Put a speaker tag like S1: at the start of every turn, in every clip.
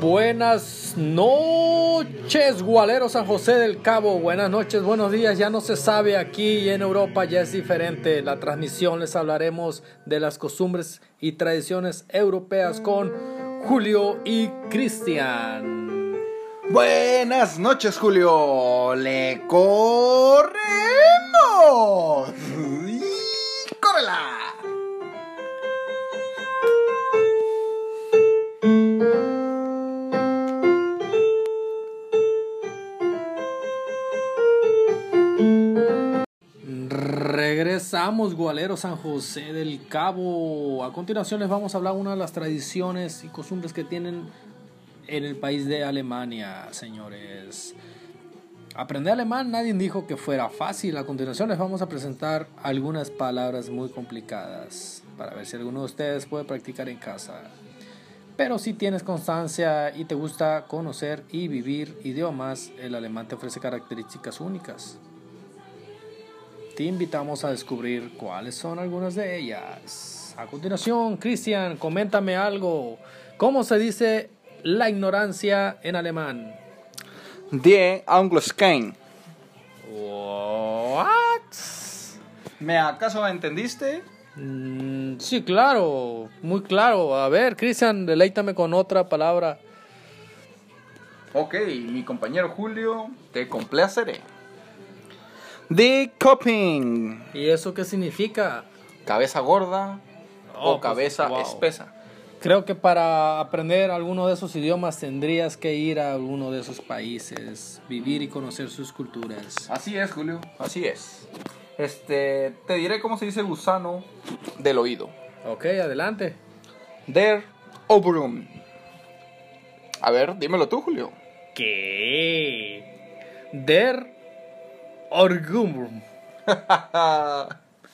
S1: Buenas noches, Gualero San José del Cabo. Buenas noches, buenos días. Ya no se sabe aquí en Europa, ya es diferente. La transmisión les hablaremos de las costumbres y tradiciones europeas con Julio y Cristian.
S2: Buenas noches, Julio. Le corremos. ¡Córrela!
S1: Regresamos, Gualero San José del Cabo. A continuación les vamos a hablar una de las tradiciones y costumbres que tienen en el país de Alemania, señores. Aprender alemán nadie dijo que fuera fácil. A continuación les vamos a presentar algunas palabras muy complicadas para ver si alguno de ustedes puede practicar en casa. Pero si tienes constancia y te gusta conocer y vivir idiomas, el alemán te ofrece características únicas. Te invitamos a descubrir cuáles son algunas de ellas. A continuación, Cristian, coméntame algo. ¿Cómo se dice la ignorancia en alemán?
S2: Die Angloschein.
S1: What?
S2: ¿Me acaso entendiste?
S1: Mm, sí, claro, muy claro. A ver, Cristian, deleítame con otra palabra.
S2: Ok, mi compañero Julio, te complaceré. Die Coping.
S1: ¿Y eso qué significa?
S2: Cabeza gorda
S1: Oh,
S2: o
S1: pues,
S2: cabeza
S1: wow.
S2: espesa.
S1: Creo que para aprender alguno de esos idiomas tendrías que ir a alguno de esos países, vivir y conocer sus culturas.
S2: Así es, Julio, así es. Este, te diré cómo se dice gusano del oído.
S1: Ok, adelante.
S2: Der Oberum. A ver, dímelo tú, Julio.
S1: ¿Qué? Der Orgum.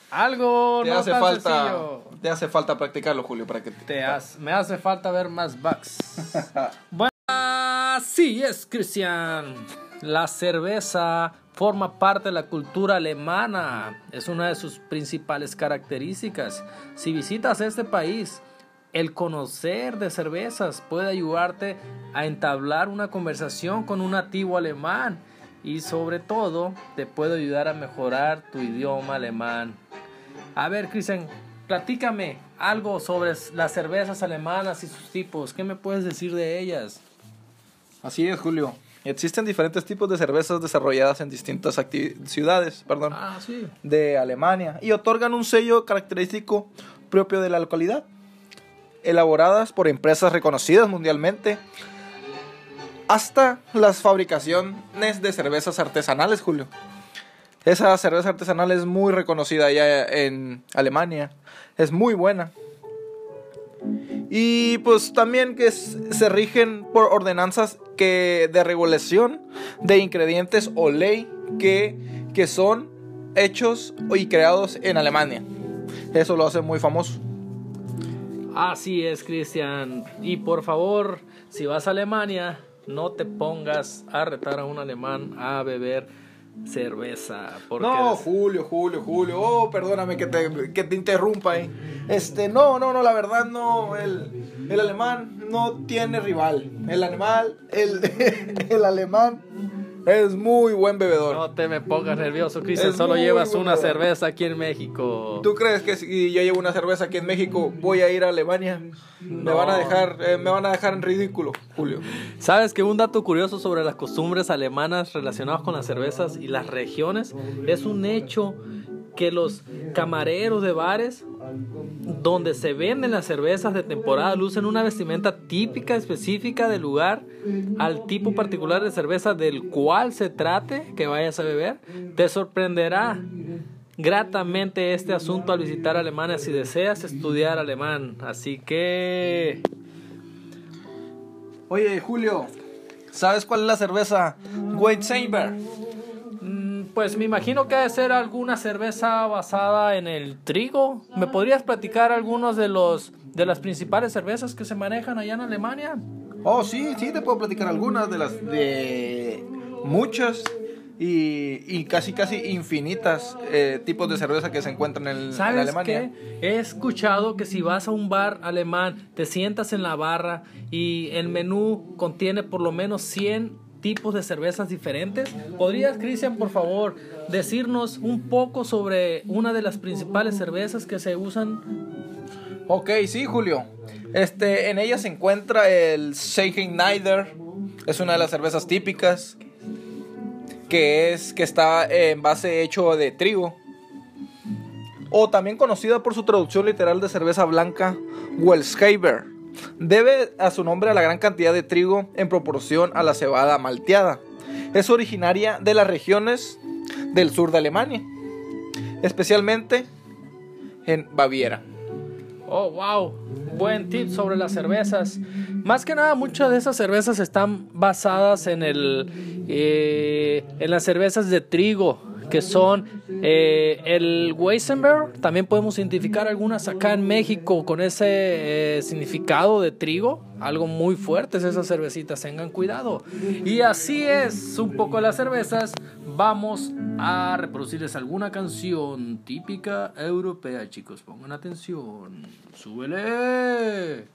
S1: Algo
S2: te
S1: no
S2: hace
S1: tan
S2: falta,
S1: sencillo.
S2: te hace falta practicarlo, Julio, para que
S1: Te hace- me hace falta ver más bugs. bueno, así es, Cristian. La cerveza forma parte de la cultura alemana. Es una de sus principales características. Si visitas este país, el conocer de cervezas puede ayudarte a entablar una conversación con un nativo alemán y sobre todo te puede ayudar a mejorar tu idioma alemán. A ver, Cristian, platícame algo sobre las cervezas alemanas y sus tipos. ¿Qué me puedes decir de ellas?
S2: Así es, Julio. Existen diferentes tipos de cervezas desarrolladas en distintas ciudades, perdón,
S1: Ah, sí.
S2: de Alemania y otorgan un sello característico propio de la localidad. Elaboradas por empresas reconocidas mundialmente, hasta las fabricaciones de cervezas artesanales, Julio. Esa cerveza artesanal es muy reconocida allá en Alemania. Es muy buena. Y pues también que se rigen por ordenanzas que de regulación de ingredientes o ley que, que son hechos y creados en Alemania. Eso lo hace muy famoso.
S1: Así es, Cristian. Y por favor, si vas a Alemania, no te pongas a retar a un alemán a beber cerveza. Porque
S2: No, Julio, Julio, Julio. Oh, perdóname que te, que te interrumpa. eh. Este, no, no, no, la verdad no. El, el alemán no tiene rival. El animal, el, el alemán es muy buen bebedor.
S1: no te me pongas nervioso, Cristian. Solo llevas una cerveza aquí en México.
S2: ¿Tú crees que si yo llevo una cerveza aquí en México voy a ir a Alemania? Me
S1: No.
S2: van a dejar, eh, me van a dejar en ridículo, Julio.
S1: ¿Sabes que un dato curioso sobre las costumbres alemanas relacionadas con las cervezas y las regiones es un hecho que los camareros de bares donde se venden las cervezas de temporada lucen una vestimenta típica específica del lugar al tipo particular de cerveza del cual se trate que vayas a beber? Te sorprenderá gratamente este asunto al visitar Alemania si deseas estudiar alemán. Así que...
S2: Oye, Julio, ¿sabes cuál es la cerveza Weizenbier?
S1: Pues me imagino que debe ser alguna cerveza basada en el trigo. ¿Me podrías platicar algunos de los de las principales cervezas que se manejan allá en Alemania?
S2: Oh, sí, sí, te puedo platicar algunas de las de muchas y, y casi casi infinitas eh, tipos de cerveza que se encuentran en, en
S1: ¿Sabes
S2: Alemania.
S1: qué? He escuchado que si vas a un bar alemán, te sientas en la barra y el menú contiene por lo menos 100 tipos de cervezas diferentes. ¿Podrías, Cristian, por favor, decirnos un poco sobre una de las principales cervezas que se usan?
S2: Ok, sí, Julio. Este, en ella se encuentra el Neider. Es una de las cervezas típicas. Que es que está en base hecho de trigo. O también conocida por su traducción literal de cerveza blanca, Welshaber. Debe a su nombre a la gran cantidad de trigo en proporción a la cebada malteada. Es originaria de las regiones del sur de Alemania, especialmente en Baviera.
S1: Oh, wow. Buen tip sobre las cervezas. Más que nada, muchas de esas cervezas están basadas en el eh, en las cervezas de trigo, que son eh, el Weizenberg. También podemos identificar algunas acá en México con ese eh, significado de trigo. Algo muy fuerte esas cervecitas, tengan cuidado. Y así es un poco las cervezas. Vamos a reproducirles alguna canción típica europea, chicos. Pongan atención. ¡Súbele!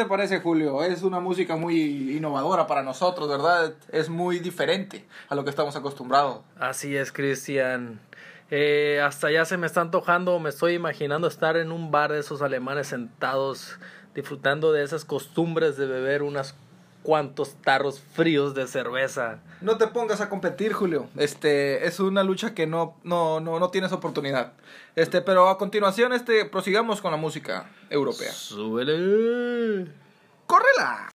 S2: Te parece, Julio? Es una música muy innovadora para nosotros, ¿verdad? Es muy diferente a lo que estamos acostumbrados.
S1: Así es, Cristian. Eh, hasta ya se me está antojando, me estoy imaginando estar en un bar de esos alemanes sentados, disfrutando de esas costumbres de beber unos cuantos tarros fríos de cerveza.
S2: No te pongas a competir, Julio. Este es una lucha que no, no, no, no tienes oportunidad. Este, pero a continuación, este, prosigamos con la música europea.
S1: ¡Súbele!
S2: ¡Córrela!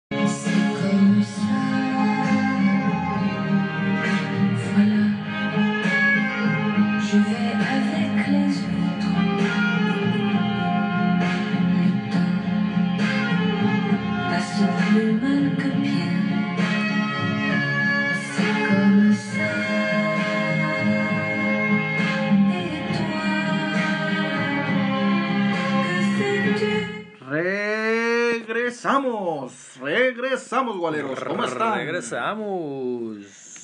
S2: Regresamos, regresamos, gualeros. ¿Cómo están?
S1: Regresamos.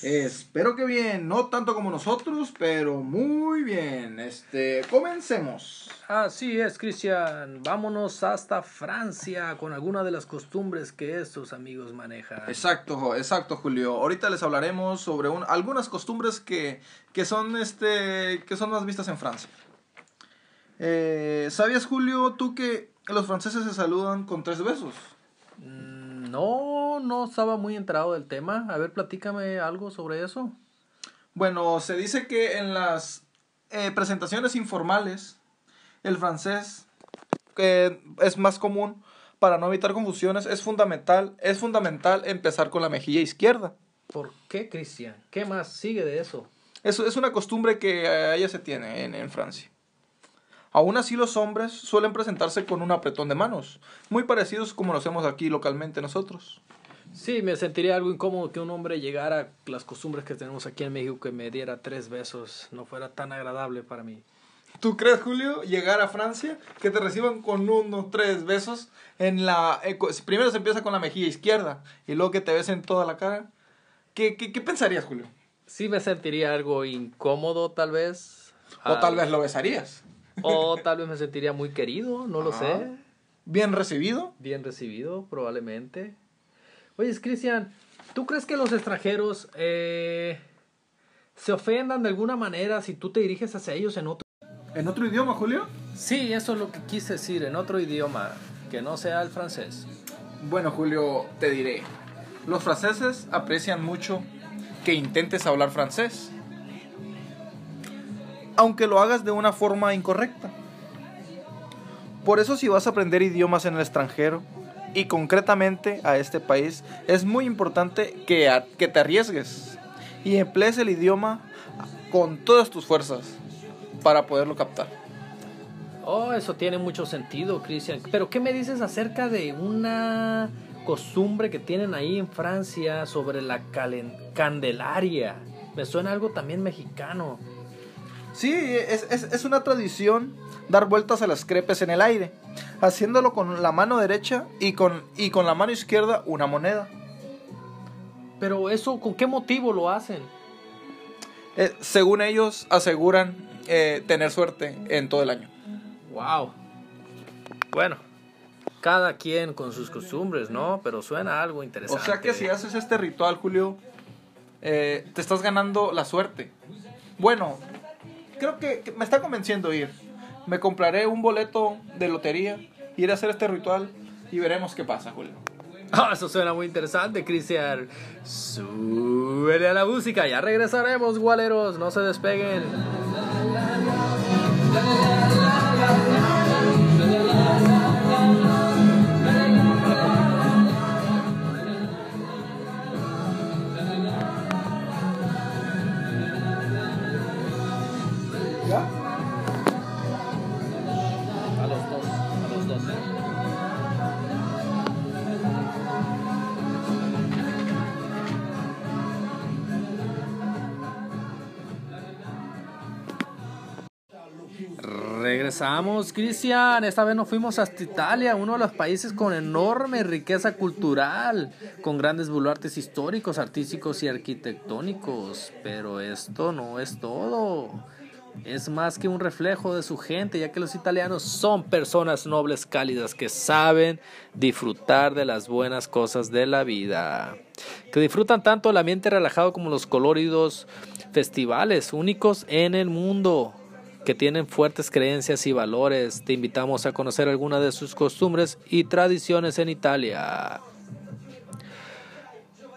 S2: Espero que bien, no tanto como nosotros, pero muy bien. Este, comencemos.
S1: Así es, Cristian. Vámonos hasta Francia con alguna de las costumbres que estos amigos manejan.
S2: Exacto, exacto, Julio. Ahorita les hablaremos sobre un- algunas costumbres que, que son este que son más vistas en Francia. Eh, ¿Sabías, Julio, tú que los franceses se saludan con tres besos?
S1: No, no estaba muy enterado del tema. A ver, platícame algo sobre eso.
S2: Bueno, se dice que en las eh, presentaciones informales, el francés, que es más común para no evitar confusiones, es fundamental, es fundamental empezar con la mejilla izquierda.
S1: ¿Por qué, Cristian? ¿Qué más sigue de eso?
S2: Eso es una costumbre que eh, allá se tiene en, en Francia. Aún así los hombres suelen presentarse con un apretón de manos, muy parecidos como lo hacemos aquí localmente nosotros.
S1: Sí, me sentiría algo incómodo que un hombre llegara a las costumbres que tenemos aquí en México que me diera tres besos. No fuera tan agradable para mí.
S2: ¿Tú crees, Julio, llegar a Francia, que te reciban con unos tres besos en la... eh, primero se empieza con la mejilla izquierda y luego que te besen toda la cara? ¿Qué, qué, qué pensarías, Julio?
S1: Sí me sentiría algo incómodo, tal vez.
S2: O
S1: Ah,
S2: tal vez lo besarías.
S1: O tal vez me sentiría muy querido, no lo
S2: Ah.
S1: sé.
S2: Bien recibido.
S1: Bien recibido, probablemente. Oye, Cristian, ¿tú crees que los extranjeros eh, se ofendan de alguna manera si tú te diriges hacia ellos en otro?
S2: ¿En otro idioma, Julio?
S1: Sí, eso es lo que quise decir, en otro idioma, que no sea el francés.
S2: Bueno, Julio, te diré. Los franceses aprecian mucho que intentes hablar francés. Aunque lo hagas de una forma incorrecta. Por eso si vas a aprender idiomas en el extranjero, y concretamente a este país, es muy importante que, que te arriesgues y emplees el idioma con todas tus fuerzas para poderlo captar.
S1: Oh, eso tiene mucho sentido, Cristian. Pero ¿qué me dices acerca de una costumbre que tienen ahí en Francia sobre la Candelaria? Me suena algo también mexicano.
S2: Sí, es, es- es una tradición dar vueltas a las crepes en el aire, haciéndolo con la mano derecha y con, y con la mano izquierda una moneda.
S1: Pero eso, ¿con qué motivo lo hacen?
S2: Eh, según ellos aseguran eh, tener suerte en todo el año.
S1: Wow. Bueno, cada quien con sus costumbres, ¿no? Pero suena algo
S2: O
S1: interesante.
S2: sea que si haces este ritual, Julio, eh, te estás ganando la suerte. Bueno, creo que, me está convenciendo ir. Me compraré un boleto de lotería, iré a hacer este ritual y veremos qué pasa, Julio.
S1: Ah, eso suena muy interesante, Cristian. Súbele a la música, ya regresaremos, gualeros, no se despeguen. Regresamos, Cristian. Esta vez nos fuimos hasta Italia, uno de los países con enorme riqueza cultural, con grandes baluartes históricos, artísticos y arquitectónicos. Pero esto no es todo. Es más que un reflejo de su gente, ya que los italianos son personas nobles, cálidas, que saben disfrutar de las buenas cosas de la vida. Que disfrutan tanto el ambiente relajado como los coloridos festivales únicos en el mundo que tienen fuertes creencias y valores. Te invitamos a conocer algunas de sus costumbres y tradiciones en Italia.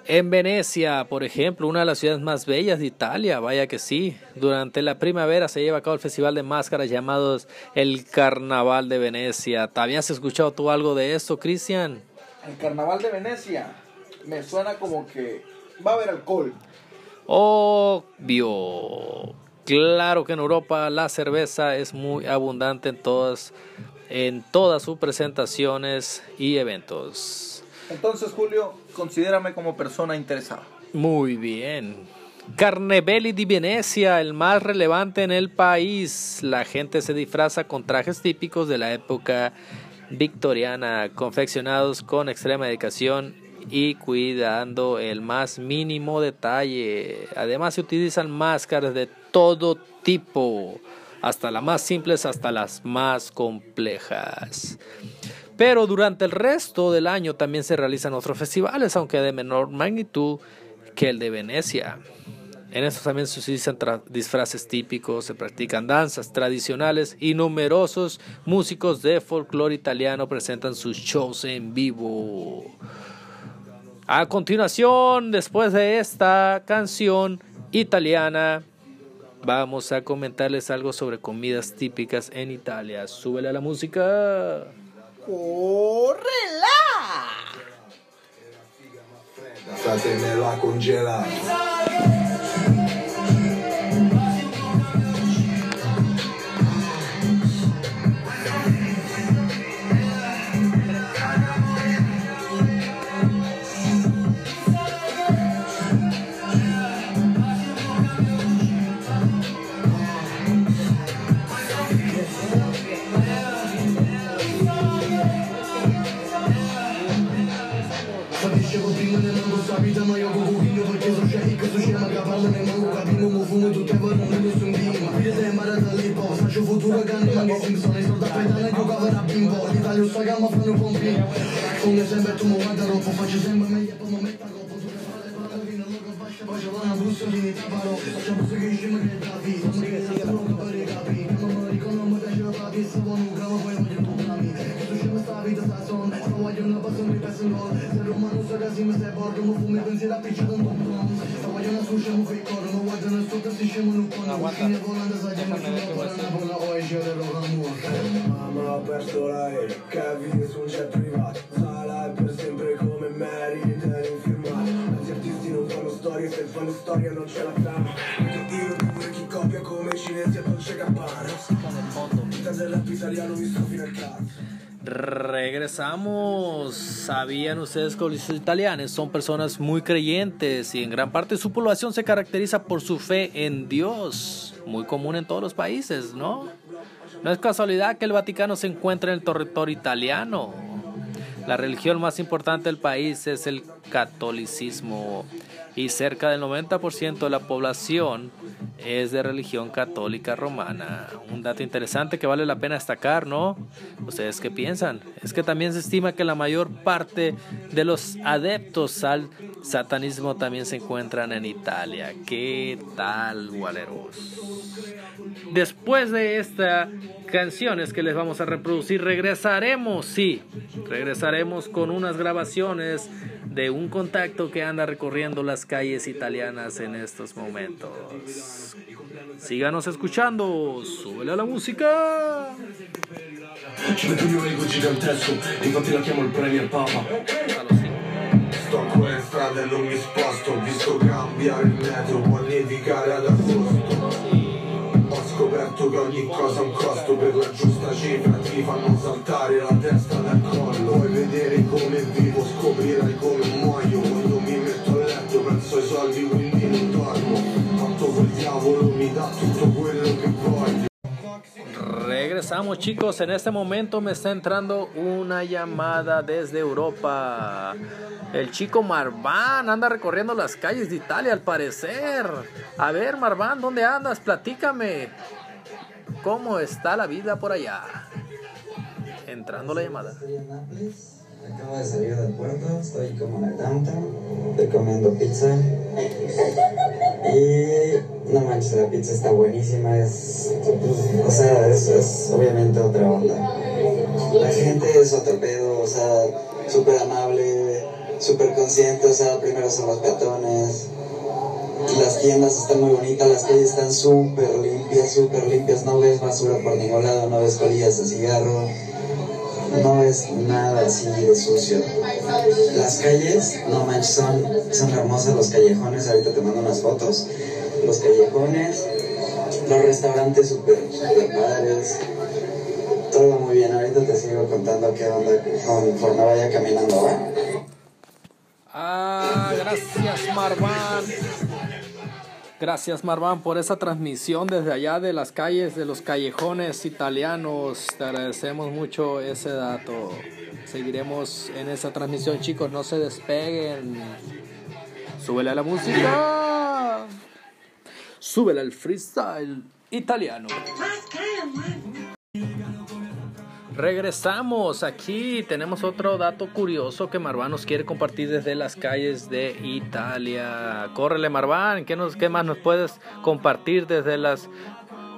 S1: En Venecia, por ejemplo, una de las ciudades más bellas de Italia, vaya que sí. Durante la primavera se lleva a cabo el festival de máscaras llamado el Carnaval de Venecia. ¿Te habías escuchado tú algo de esto, Cristian?
S2: El carnaval de Venecia me suena como que va a haber alcohol.
S1: Obvio. Claro que en Europa la cerveza es muy abundante en todas, en todas sus presentaciones y eventos.
S2: Entonces, Julio, considérame como persona interesada.
S1: Muy bien. Carnevali di Venecia, el más relevante en el país. La gente se disfraza con trajes típicos de la época victoriana, confeccionados con extrema dedicación y cuidando el más mínimo detalle. Además se utilizan máscaras de todo tipo, hasta las más simples hasta las más complejas. Pero durante el resto del año también se realizan otros festivales, aunque de menor magnitud que el de Venecia. En estos también se utilizan disfraces típicos, se practican danzas tradicionales y numerosos músicos de folclore italiano presentan sus shows en vivo. A continuación, después de esta canción italiana, vamos a comentarles algo sobre comidas típicas en Italia. Súbele a la música.
S2: ¡Córrela!
S3: Unga zębę tu
S4: mu ładę ropu Choć zębę
S1: Regresamos. ¿Sabían ustedes que los italianos son personas muy creyentes y en gran parte su población se caracteriza por su fe en Dios? Muy común en todos los países, ¿no? No es casualidad que el Vaticano se encuentre en el territorio italiano. La religión más importante del país es el catolicismo y cerca del 90% de la población es de religión católica romana. Un dato interesante que vale la pena destacar, ¿no? ¿Ustedes qué piensan? Es que también se estima que la mayor parte de los adeptos al satanismo también se encuentran en Italia. ¿Qué tal, gualeros? Después de esta canciones que les vamos a reproducir, regresaremos, sí, regresaremos con unas grabaciones de un contacto que anda recorriendo las calles italianas en estos momentos. Síganos escuchando, súbele a la música.
S4: Sto ancora in strada e non mi sposto Ho visto cambiare il metro Può nevicare ad agosto Ho scoperto che ogni cosa ha un costo Per la giusta cifra ti fanno saltare la testa dal collo Vuoi vedere come vivo Scoprirai come muoio
S1: Regresamos chicos, en este momento me está entrando una llamada desde Europa. El chico Marván anda recorriendo las calles de Italia al parecer. A ver Marván, ¿dónde andas? Platícame. ¿Cómo está la vida por allá? Entrando la llamada.
S5: Acabo de salir del puerto, estoy como en el downtown, estoy comiendo pizza. Y no manches, la pizza está buenísima, es, o sea, es, es obviamente otra onda. La gente es otro pedo, o sea, súper amable, súper consciente, o sea, primero son los peatones. Las tiendas están muy bonitas, las calles están súper limpias, súper limpias, no ves basura por ningún lado, no ves colillas de cigarro no es nada así de sucio. Las calles, no manches, son, son hermosas los callejones, ahorita te mando unas fotos. Los callejones, los restaurantes súper super padres. Todo muy bien, ahorita te sigo contando qué onda conforme vaya caminando.
S1: Ah, gracias Marván. Gracias Marván por esa transmisión desde allá de las calles, de los callejones italianos. Te agradecemos mucho ese dato. Seguiremos en esa transmisión chicos, no se despeguen. Súbele a la música. Súbele al freestyle italiano. Regresamos aquí, tenemos otro dato curioso que Marván nos quiere compartir desde las calles de Italia. Córrele Marván, ¿qué, más nos puedes compartir desde las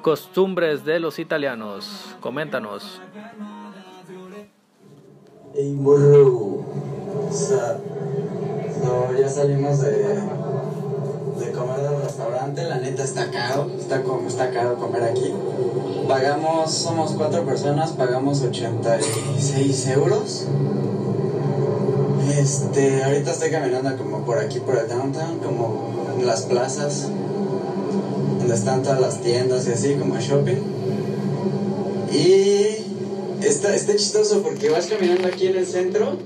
S1: costumbres de los italianos? Coméntanos.
S5: Hey, no, ya salimos de, de comer del restaurante. La neta está caro. Está, como, está caro comer aquí. Pagamos, somos cuatro personas, pagamos 86 euros. Este, ahorita estoy caminando como por aquí, por el downtown, como en las plazas, donde están todas las tiendas y así, como shopping. Y está, está chistoso porque vas caminando aquí en el centro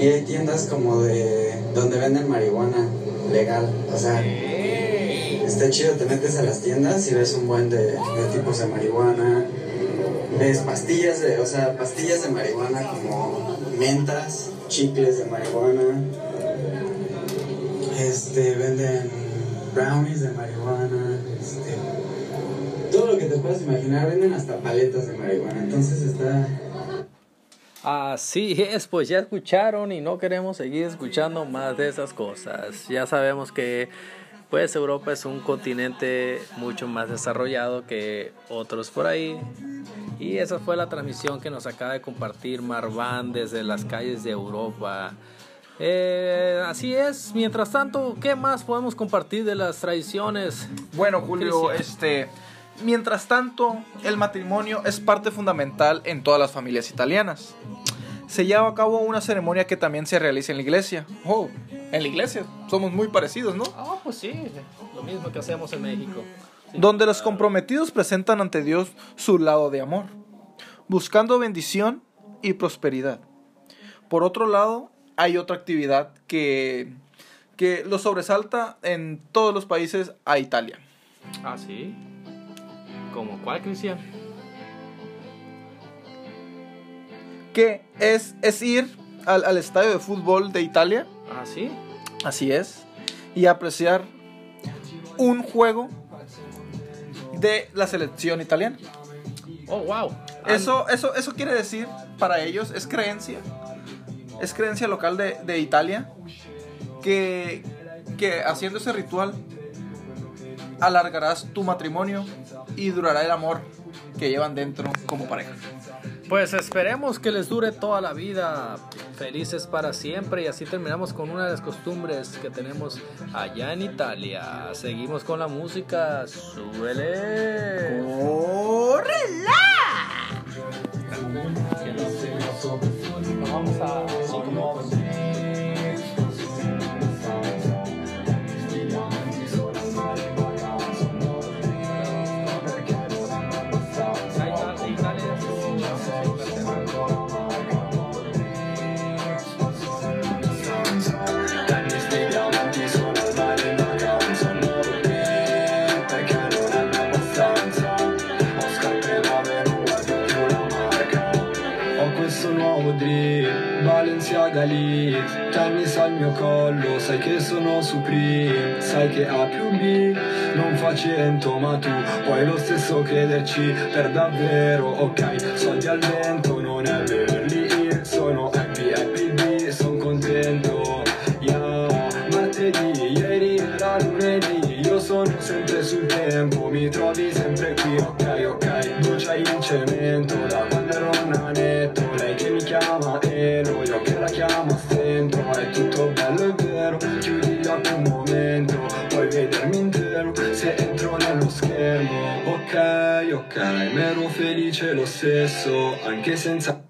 S5: y hay tiendas como de donde venden marihuana legal. O sea, está chido, te metes a las tiendas y ves un buen de, de tipos de marihuana. Ves pastillas de, o sea, pastillas de marihuana como mentas, chicles de marihuana. Este, venden brownies de marihuana, este, todo lo que te puedas imaginar, venden hasta paletas de marihuana. Entonces está,
S1: Así es, pues ya escucharon y no queremos seguir escuchando más de esas cosas. Ya sabemos que pues Europa es un continente mucho más desarrollado que otros por ahí. Y esa fue la transmisión que nos acaba de compartir Marván desde las calles de Europa. Eh, así es, mientras tanto, ¿qué más podemos compartir de las tradiciones?
S2: Bueno, Julio,
S1: Cristian.
S2: este. Mientras tanto, el matrimonio es parte fundamental en todas las familias italianas. Se lleva a cabo una ceremonia que también se realiza en la iglesia. Oh, en la iglesia. Somos muy parecidos, ¿no?
S1: Ah, pues sí, lo mismo que hacemos en México.
S2: donde los comprometidos presentan ante Dios su lado de amor, buscando bendición y prosperidad. Por otro lado, hay otra actividad que, que lo sobresalta en todos los países a Italia.
S1: Ah, sí. ¿Como cuál, Cristian?
S2: que es, es ir al, al estadio de fútbol de Italia,
S1: Ah, sí.
S2: así es, y apreciar un juego de la selección italiana.
S1: Oh, wow.
S2: Eso, eso, eso quiere decir para ellos, es creencia, es creencia local de, de Italia, que, que haciendo ese ritual alargarás tu matrimonio y durará el amor que llevan dentro como pareja.
S1: Pues esperemos que les dure toda la vida, felices para siempre y así terminamos con una de las costumbres que tenemos allá en Italia. Seguimos con la música, súbele. Nos
S3: Balenciaga lì Tennis al mio collo, sai che sono Supreme Sai che A più B non fa cento Ma tu puoi lo stesso crederci per davvero. Ok, soldi al vento, non è Beverly Hills Sono stesso Anche senza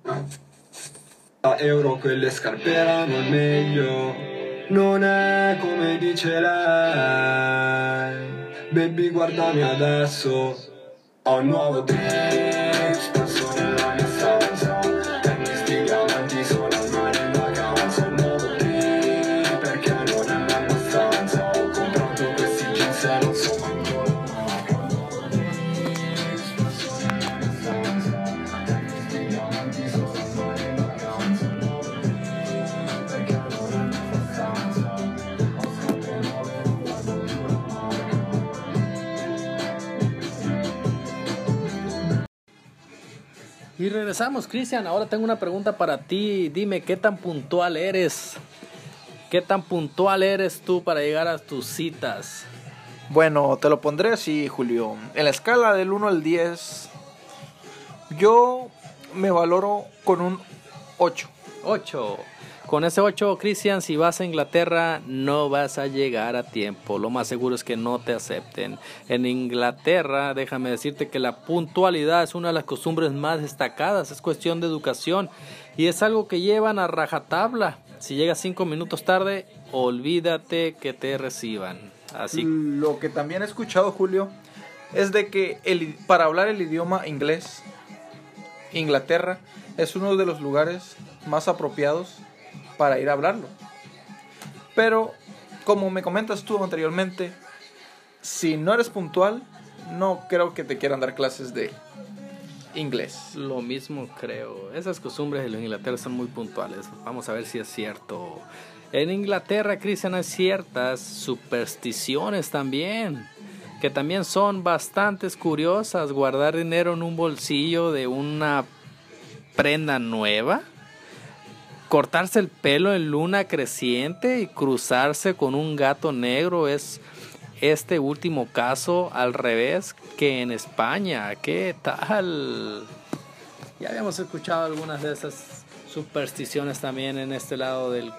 S3: euro quelle scarpe erano il meglio. Non è come dice lei. Baby guardami adesso. Ho un nuovo drink
S1: Y regresamos, Cristian. Ahora tengo una pregunta para ti. Dime, ¿qué tan puntual eres? ¿Qué tan puntual eres tú para llegar a tus citas?
S2: Bueno, te lo pondré así, Julio. En la escala del 1 al 10, yo me valoro con un 8.
S1: 8. Con ese 8, Cristian, si vas a Inglaterra, no vas a llegar a tiempo. Lo más seguro es que no te acepten. En Inglaterra, déjame decirte que la puntualidad es una de las costumbres más destacadas. Es cuestión de educación y es algo que llevan a rajatabla. Si llegas 5 minutos tarde, olvídate que te reciban. Así
S2: Lo que también he escuchado, Julio, es de que para hablar el idioma inglés, Inglaterra es uno de los lugares más apropiados para ir a hablarlo. Pero, como me comentas tú anteriormente, si no eres puntual, no creo que te quieran dar clases de inglés.
S1: Lo mismo creo. Esas costumbres de los Inglaterra son muy puntuales. Vamos a ver si es cierto. En Inglaterra, Cristian, hay ciertas supersticiones también. Que también son bastante curiosas. Guardar dinero en un bolsillo de una prenda nueva. Cortarse el pelo en luna creciente y cruzarse con un gato negro es este último caso al revés que en España. ¿Qué tal? Ya habíamos escuchado algunas de esas supersticiones también en este lado del,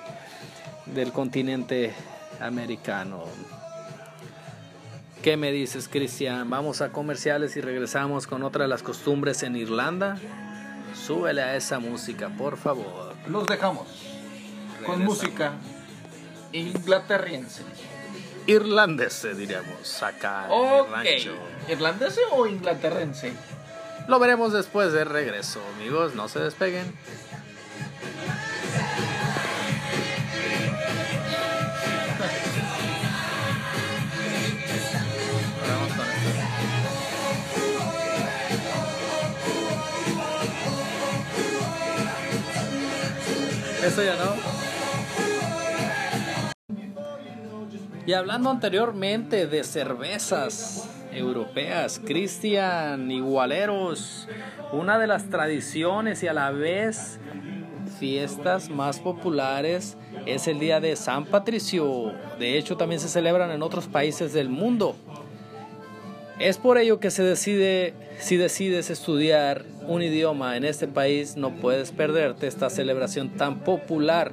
S1: del continente americano. ¿Qué me dices, Cristian? Vamos a comerciales y regresamos con otra de las costumbres en Irlanda. Súbele a esa música, por favor.
S2: Los dejamos con música inglaterriense.
S1: irlandeses, diríamos, acá en
S2: Ok.
S1: el rancho.
S2: ¿Irlandés o inglaterrense?
S1: Lo veremos después de regreso, amigos, no se despeguen. Y hablando anteriormente de cervezas europeas, Cristian, igualeros, una de las tradiciones y a la vez fiestas más populares es el día de San Patricio. De hecho, también se celebran en otros países del mundo. Es por ello que se decide, si decides estudiar un idioma en este país, no puedes perderte esta celebración tan popular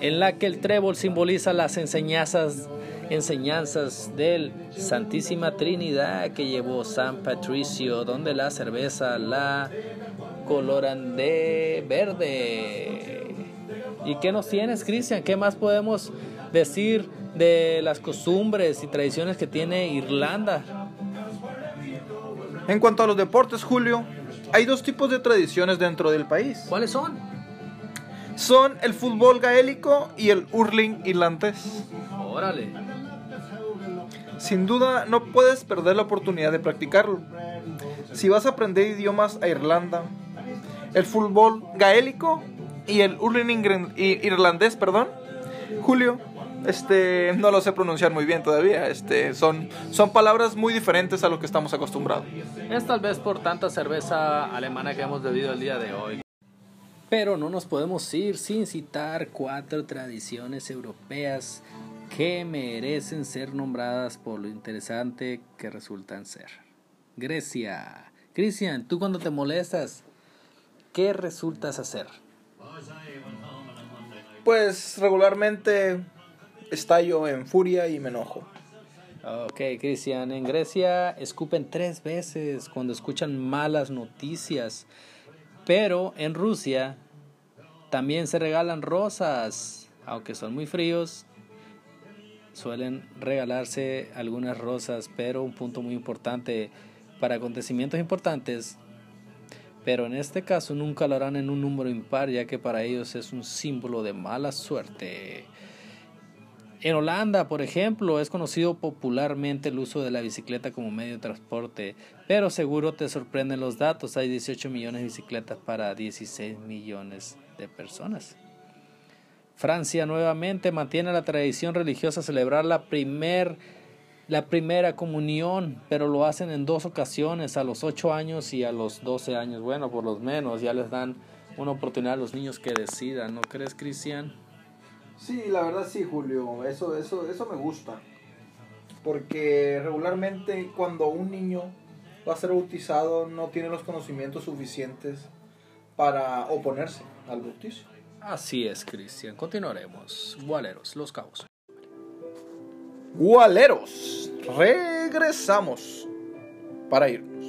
S1: en la que el trébol simboliza las enseñanzas, enseñanzas del Santísima Trinidad que llevó San Patricio, donde la cerveza la coloran de verde. ¿Y qué nos tienes, Cristian? ¿Qué más podemos decir de las costumbres y tradiciones que tiene Irlanda?
S2: En cuanto a los deportes, Julio, hay dos tipos de tradiciones dentro del país.
S1: ¿Cuáles son?
S2: Son el fútbol gaélico y el hurling irlandés.
S1: Órale.
S2: Sin duda, no puedes perder la oportunidad de practicarlo. Si vas a aprender idiomas a Irlanda, el fútbol gaélico y el hurling irlandés, perdón, Julio, este, no lo sé pronunciar muy bien todavía. Este, son, son palabras muy diferentes a lo que estamos acostumbrados.
S1: Es tal vez por tanta cerveza alemana que hemos bebido el día de hoy. Pero no nos podemos ir sin citar cuatro tradiciones europeas que merecen ser nombradas por lo interesante que resultan ser. Grecia. Cristian, tú cuando te molestas, ¿qué resultas hacer?
S2: Pues regularmente estallo en furia y me enojo.
S1: Ok, Cristian, en Grecia escupen tres veces cuando escuchan malas noticias, pero en Rusia también se regalan rosas, aunque son muy fríos, suelen regalarse algunas rosas, pero un punto muy importante para acontecimientos importantes, pero en este caso nunca lo harán en un número impar, ya que para ellos es un símbolo de mala suerte. En Holanda, por ejemplo, es conocido popularmente el uso de la bicicleta como medio de transporte, pero seguro te sorprenden los datos. Hay 18 millones de bicicletas para 16 millones de personas. Francia nuevamente mantiene la tradición religiosa celebrar la, primer, la primera comunión, pero lo hacen en dos ocasiones, a los 8 años y a los 12 años. Bueno, por lo menos ya les dan una oportunidad a los niños que decidan, ¿no crees, Cristian?
S2: Sí, la verdad sí, Julio. Eso, eso, eso me gusta. Porque regularmente cuando un niño va a ser bautizado no tiene los conocimientos suficientes para oponerse al bautizo.
S1: Así es, Cristian. Continuaremos. Gualeros, Los Cabos.
S2: Gualeros, regresamos para irnos.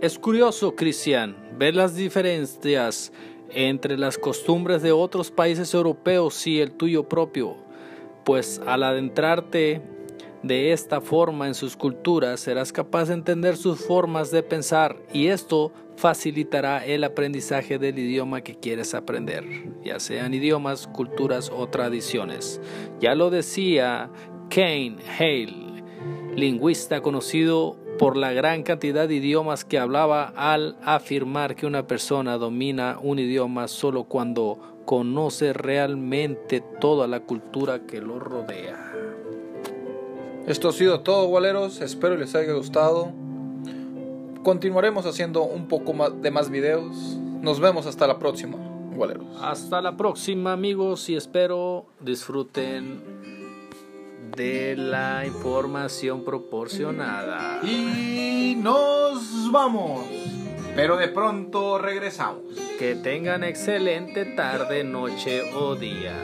S1: Es curioso, Cristian, ver las diferencias entre las costumbres de otros países europeos y el tuyo propio, pues al adentrarte de esta forma en sus culturas serás capaz de entender sus formas de pensar y esto facilitará el aprendizaje del idioma que quieres aprender, ya sean idiomas, culturas o tradiciones. Ya lo decía Kane Hale, lingüista conocido por la gran cantidad de idiomas que hablaba al afirmar que una persona domina un idioma solo cuando conoce realmente toda la cultura que lo rodea.
S2: Esto ha sido todo, gualeros. Espero les haya gustado. Continuaremos haciendo un poco más de más videos. Nos vemos hasta la próxima, gualeros.
S1: Hasta la próxima amigos y espero disfruten de la información proporcionada.
S2: Y nos vamos. Pero de pronto regresamos.
S1: Que tengan excelente tarde, noche o día.